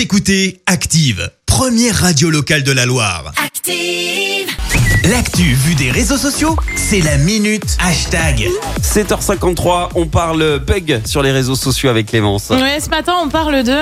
Vous écoutez Active, première radio locale de la Loire. Active. L'actu vue des réseaux sociaux, c'est la minute hashtag. 7h53, on parle bug sur les réseaux sociaux avec Clémence. Ouais, ce matin, on parle de.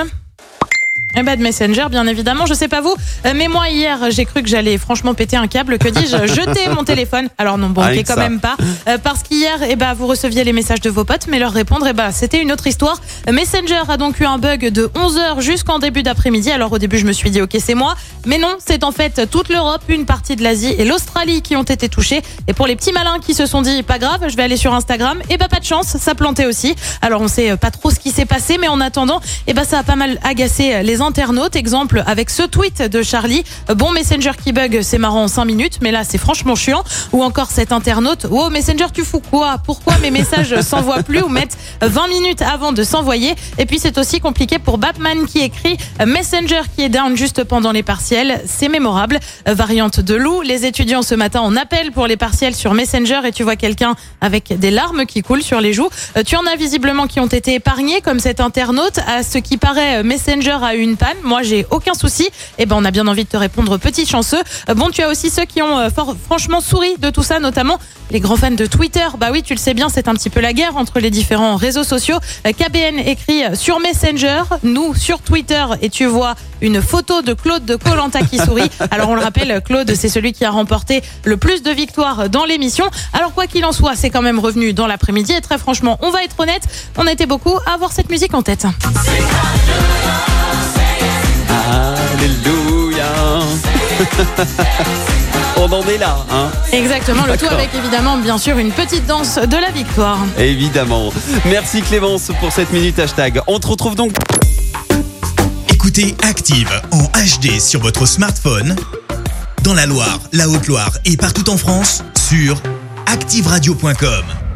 Eh ben de Messenger, bien évidemment. Je sais pas vous, euh, mais moi hier, j'ai cru que j'allais franchement péter un câble. Que dis-je Jeter mon téléphone. Alors non, bon, Avec ok, quand ça. même pas, Euh, parce qu'hier, eh ben vous receviez les messages de vos potes, mais leur répondre, eh ben c'était une autre histoire. Messenger a donc eu un bug de 11 h jusqu'en début d'après-midi. Alors au début, je me suis dit ok, c'est moi, mais non, c'est en fait toute l'Europe, une partie de l'Asie et l'Australie qui ont été touchés. Et pour les petits malins qui se sont dit pas grave, je vais aller sur Instagram, et ben pas de chance, ça plantait aussi. Alors on sait pas trop ce qui s'est passé, mais en attendant, eh ben ça a pas mal agacé les internautes. Exemple avec ce tweet de Charlie. Bon Messenger qui bug, c'est marrant en 5 minutes, mais là c'est franchement chiant. Ou encore cet internaute. Wow Messenger tu fous quoi? Pourquoi mes messages s'envoient plus ou mettent 20 minutes avant de s'envoyer? Et puis c'est aussi compliqué pour Batman qui écrit Messenger qui est down juste pendant les partiels. C'est mémorable. Variante de loup. Les étudiants ce matin en appel pour les partiels sur Messenger et tu vois quelqu'un avec des larmes qui coulent sur les joues. Euh, Tu en as visiblement qui ont été épargnés comme cet internaute. À ce qui paraît, Messenger a eu une panne. Moi j'ai aucun souci. Et ben on a bien envie de te répondre petit chanceux. Euh, Bon tu as aussi ceux qui ont euh, fort- franchement souri de tout ça, notamment les grands fans de Twitter. Bah oui tu le sais bien, c'est un petit peu la guerre entre les différents réseaux sociaux. Euh, KBN écrit sur Messenger, nous sur Twitter et tu vois une photo de Claude de Colanta qui sourit. Alors on le rappelle, Claude c'est celui qui a remporté le plus de victoires dans l'émission. Alors quoi qu'il en soit, c'est quand même revenu dans l'après-midi et très franchement, on va être honnête, on a été beaucoup à avoir cette musique en tête. on en est là, hein Exactement, le tout avec évidemment bien sûr une petite danse de la victoire. Évidemment. Merci Clémence pour cette minute hashtag. On te retrouve donc Écoutez Active en HD sur votre smartphone, dans la Loire, la Haute-Loire et partout en France, sur activeradio.com.